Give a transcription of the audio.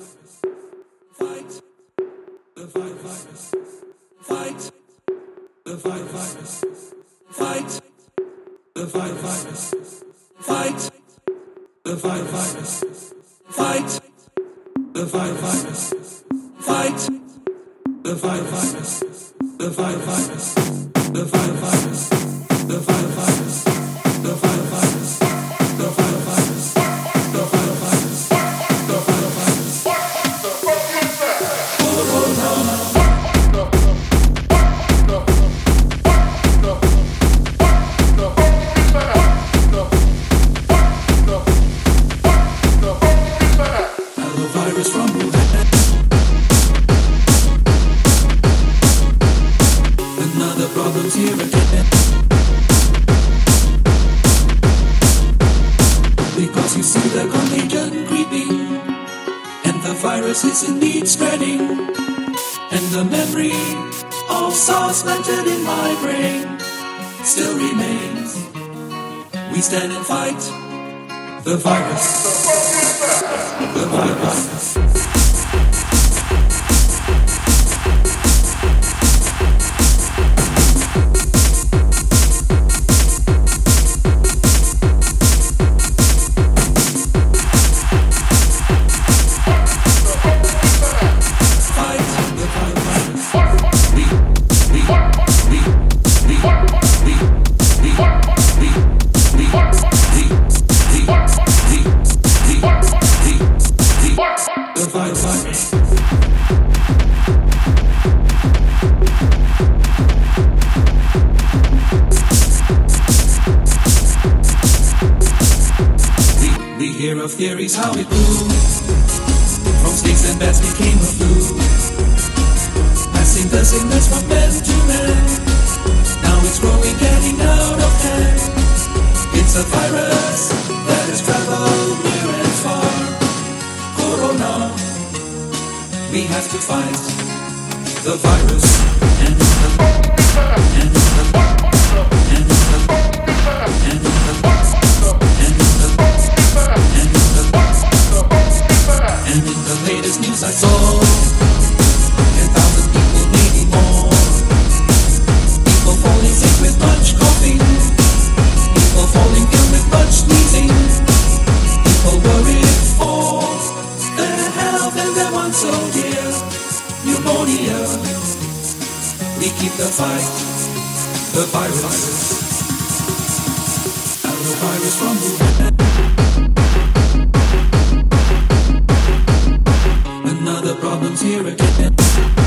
Fight the virus. Fight the virus. Fight the virus. Fight the virus. Fight the virus. Fight the virus. The virus. The virus. Contagion creeping, and the virus is indeed spreading, and the memory of SARS planted in my brain still remains. We stand and fight the virus. The virus. Of theories how it grew. From sticks and bats became a flu. Passing the sickness from man to man. Now it's growing, getting out of hand. It's a virus that has traveled near and far. Corona. We have to fight the virus and the and the sound so dear, pneumonia. We keep the fight, the virus, and the virus from Wuhan. Another problem's here again.